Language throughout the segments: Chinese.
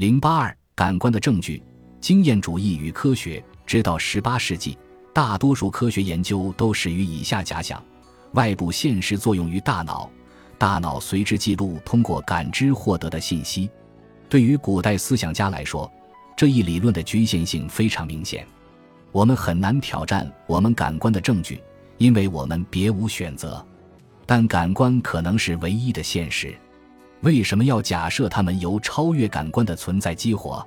零八二感官的证据，经验主义与科学。直到十八世纪，大多数科学研究都始于以下假想：外部现实作用于大脑，大脑随之记录通过感知获得的信息。对于古代思想家来说，这一理论的局限性非常明显。我们很难挑战我们感官的证据，因为我们别无选择。但感官可能是唯一的现实。为什么要假设它们由超越感官的存在激活？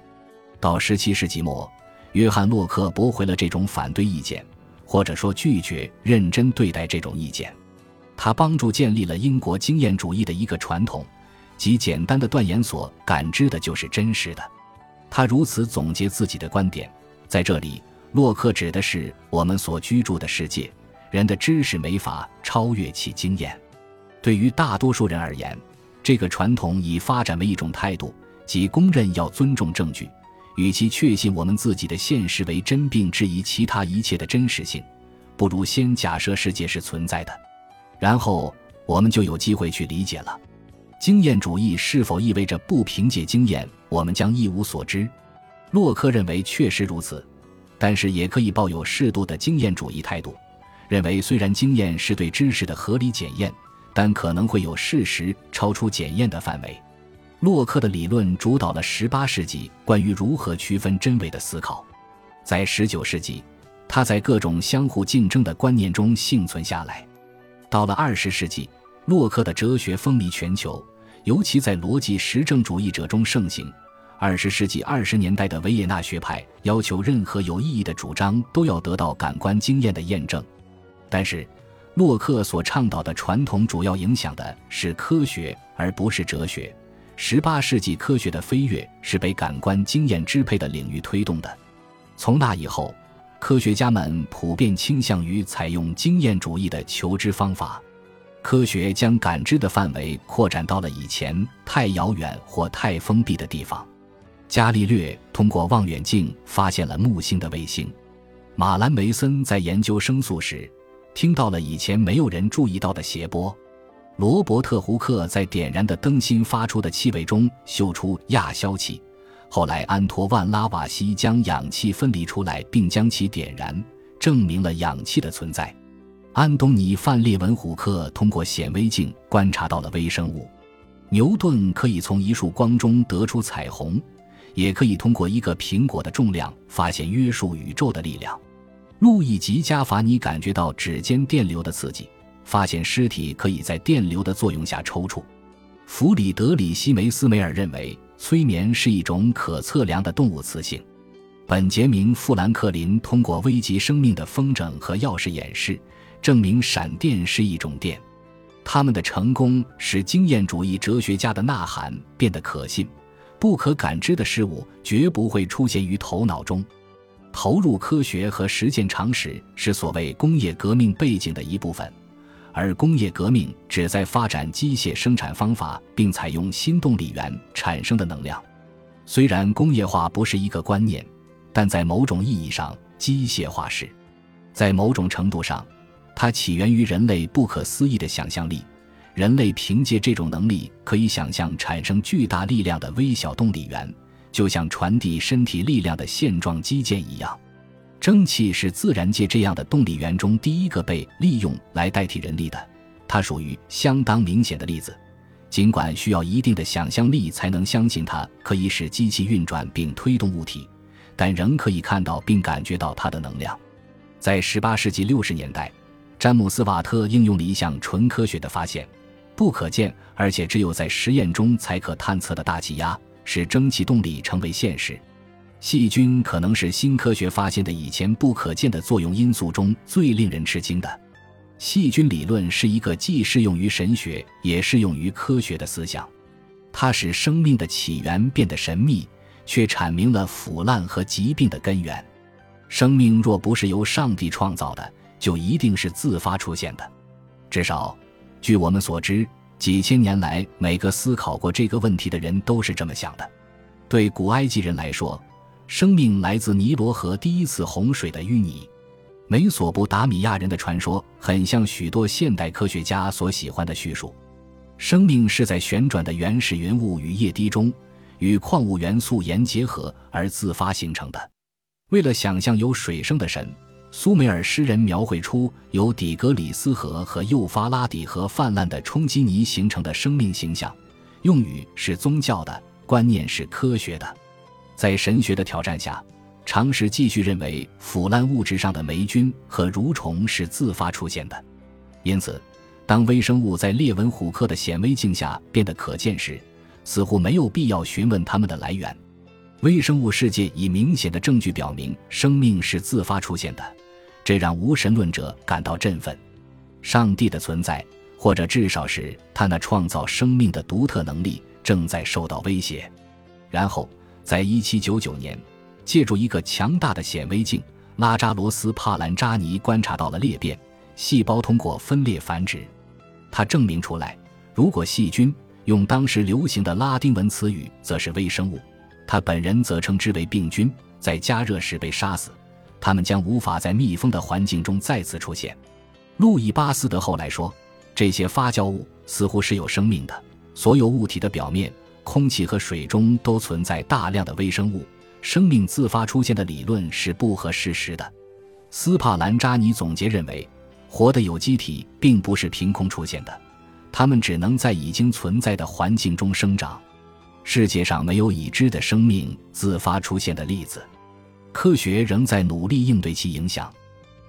到十七世纪末。约翰·洛克驳回了这种反对意见，或者说拒绝认真对待这种意见。他帮助建立了英国经验主义的一个传统，即简单的断言所感知的就是真实的。他如此总结自己的观点：在这里，洛克指的是我们所居住的世界，人的知识没法超越其经验。对于大多数人而言，这个传统已发展为一种态度，即公认要尊重证据。与其确信我们自己的现实为真，并质疑其他一切的真实性，不如先假设世界是存在的，然后我们就有机会去理解了。经验主义是否意味着不凭借经验，我们将一无所知？洛克认为确实如此，但是也可以抱有适度的经验主义态度，认为虽然经验是对知识的合理检验，但可能会有事实超出检验的范围。洛克的理论主导了18世纪关于如何区分真伪的思考。在19世纪，他在各种相互竞争的观念中幸存下来。到了20世纪，洛克的哲学风靡全球，尤其在逻辑实证主义者中盛行。二十世纪二十年代的维也纳学派要求任何有意义的主张都要得到感官经验的验证。但是，洛克所倡导的传统主要影响的是科学，而不是哲学。十八世纪科学的飞跃是被感官经验支配的领域推动的。从那以后，科学家们普遍倾向于采用经验主义的求知方法。科学将感知的范围扩展到了以前太遥远或太封闭的地方。伽利略通过望远镜发现了木星的卫星。马兰梅森在研究声速时，听到了以前没有人注意到的谐波。罗伯特·胡克在点燃的灯芯发出的气味中嗅出亚硝气，后来安托万·拉瓦锡将氧气分离出来并将其点燃，证明了氧气的存在。安东尼·范列文虎克通过显微镜观察到了微生物。牛顿可以从一束光中得出彩虹，也可以通过一个苹果的重量发现约束宇宙的力量。路易吉·加法尼感觉到指尖电流的刺激。发现尸体可以在电流的作用下抽搐。弗里德里希·梅斯梅尔认为，催眠是一种可测量的动物磁性。本杰明·富兰克林通过危及生命的风筝和钥匙演示，证明闪电是一种电。他们的成功使经验主义哲学家的呐喊变得可信：不可感知的事物绝不会出现于头脑中。投入科学和实践常识是所谓工业革命背景的一部分。而工业革命旨在发展机械生产方法，并采用新动力源产生的能量。虽然工业化不是一个观念，但在某种意义上，机械化是。在某种程度上，它起源于人类不可思议的想象力。人类凭借这种能力，可以想象产生巨大力量的微小动力源，就像传递身体力量的线状肌腱一样。蒸汽是自然界这样的动力源中第一个被利用来代替人力的，它属于相当明显的例子。尽管需要一定的想象力才能相信它可以使机器运转并推动物体，但仍可以看到并感觉到它的能量。在18世纪60年代，詹姆斯·瓦特应用了一项纯科学的发现：不可见而且只有在实验中才可探测的大气压，使蒸汽动力成为现实。细菌可能是新科学发现的以前不可见的作用因素中最令人吃惊的。细菌理论是一个既适用于神学也适用于科学的思想，它使生命的起源变得神秘，却阐明了腐烂和疾病的根源。生命若不是由上帝创造的，就一定是自发出现的。至少，据我们所知，几千年来每个思考过这个问题的人都是这么想的。对古埃及人来说，生命来自尼罗河第一次洪水的淤泥。美索不达米亚人的传说很像许多现代科学家所喜欢的叙述：生命是在旋转的原始云雾与液滴中，与矿物元素盐结合而自发形成的。为了想象有水生的神，苏美尔诗人描绘出由底格里斯河和幼发拉底河泛滥的冲积泥形成的生命形象。用语是宗教的，观念是科学的。在神学的挑战下，常识继续认为腐烂物质上的霉菌和蠕虫是自发出现的。因此，当微生物在列文虎克的显微镜下变得可见时，似乎没有必要询问它们的来源。微生物世界以明显的证据表明生命是自发出现的，这让无神论者感到振奋。上帝的存在。或者至少是他那创造生命的独特能力正在受到威胁。然后，在一七九九年，借助一个强大的显微镜，拉扎罗斯·帕兰扎尼观察到了裂变细胞通过分裂繁殖。他证明出来，如果细菌用当时流行的拉丁文词语，则是微生物；他本人则称之为病菌，在加热时被杀死，它们将无法在密封的环境中再次出现。路易巴斯德后来说。这些发酵物似乎是有生命的。所有物体的表面、空气和水中都存在大量的微生物。生命自发出现的理论是不合事实的。斯帕兰扎尼总结认为，活的有机体并不是凭空出现的，它们只能在已经存在的环境中生长。世界上没有已知的生命自发出现的例子。科学仍在努力应对其影响。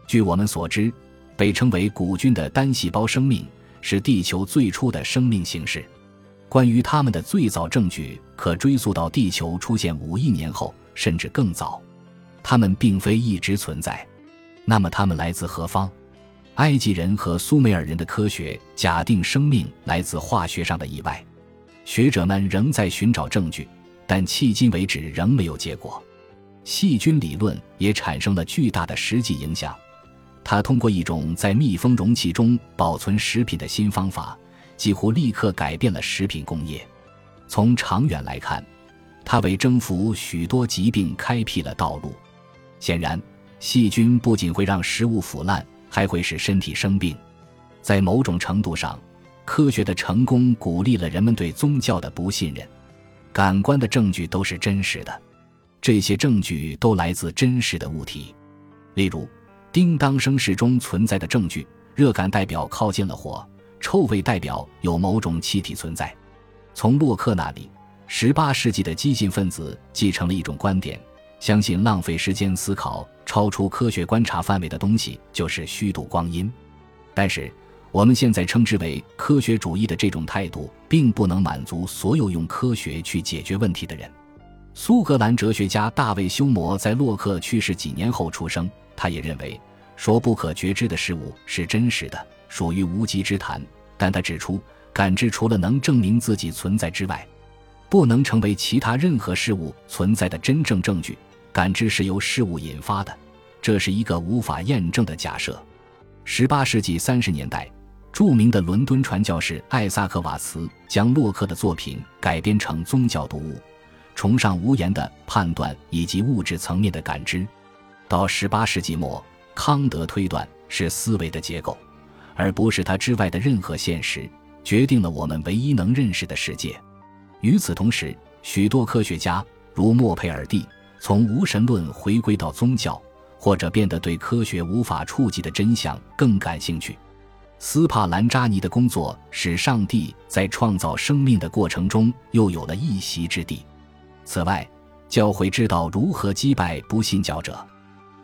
据我们所知。被称为古菌的单细胞生命是地球最初的生命形式。关于它们的最早证据可追溯到地球出现五亿年后，甚至更早。它们并非一直存在。那么，它们来自何方？埃及人和苏美尔人的科学假定生命来自化学上的意外。学者们仍在寻找证据，但迄今为止仍没有结果。细菌理论也产生了巨大的实际影响。他通过一种在密封容器中保存食品的新方法，几乎立刻改变了食品工业。从长远来看，他为征服许多疾病开辟了道路。显然，细菌不仅会让食物腐烂，还会使身体生病。在某种程度上，科学的成功鼓励了人们对宗教的不信任。感官的证据都是真实的，这些证据都来自真实的物体，例如。叮当声势中存在的证据：热感代表靠近了火，臭味代表有某种气体存在。从洛克那里，18世纪的激进分子继承了一种观点，相信浪费时间思考超出科学观察范围的东西就是虚度光阴。但是，我们现在称之为科学主义的这种态度，并不能满足所有用科学去解决问题的人。苏格兰哲学家大卫·休谟在洛克去世几年后出生。他也认为，说不可觉知的事物是真实的，属于无稽之谈。但他指出，感知除了能证明自己存在之外，不能成为其他任何事物存在的真正证据。感知是由事物引发的，这是一个无法验证的假设。十八世纪三十年代，著名的伦敦传教士艾萨克·瓦茨将洛克的作品改编成宗教读物，崇尚无言的判断以及物质层面的感知。到十八世纪末，康德推断是思维的结构，而不是它之外的任何现实，决定了我们唯一能认识的世界。与此同时，许多科学家如莫佩尔蒂从无神论回归到宗教，或者变得对科学无法触及的真相更感兴趣。斯帕兰扎尼的工作使上帝在创造生命的过程中又有了一席之地。此外，教会知道如何击败不信教者。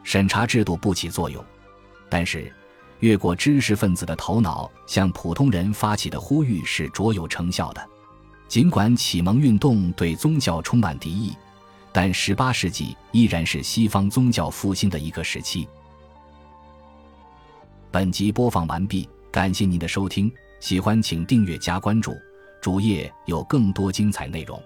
审查制度不起作用，但是越过知识分子的头脑向普通人发起的呼吁是卓有成效的。尽管启蒙运动对宗教充满敌意，但18世纪依然是西方宗教复兴的一个时期。本集播放完毕，感谢您的收听，喜欢请订阅加关注，主页有更多精彩内容。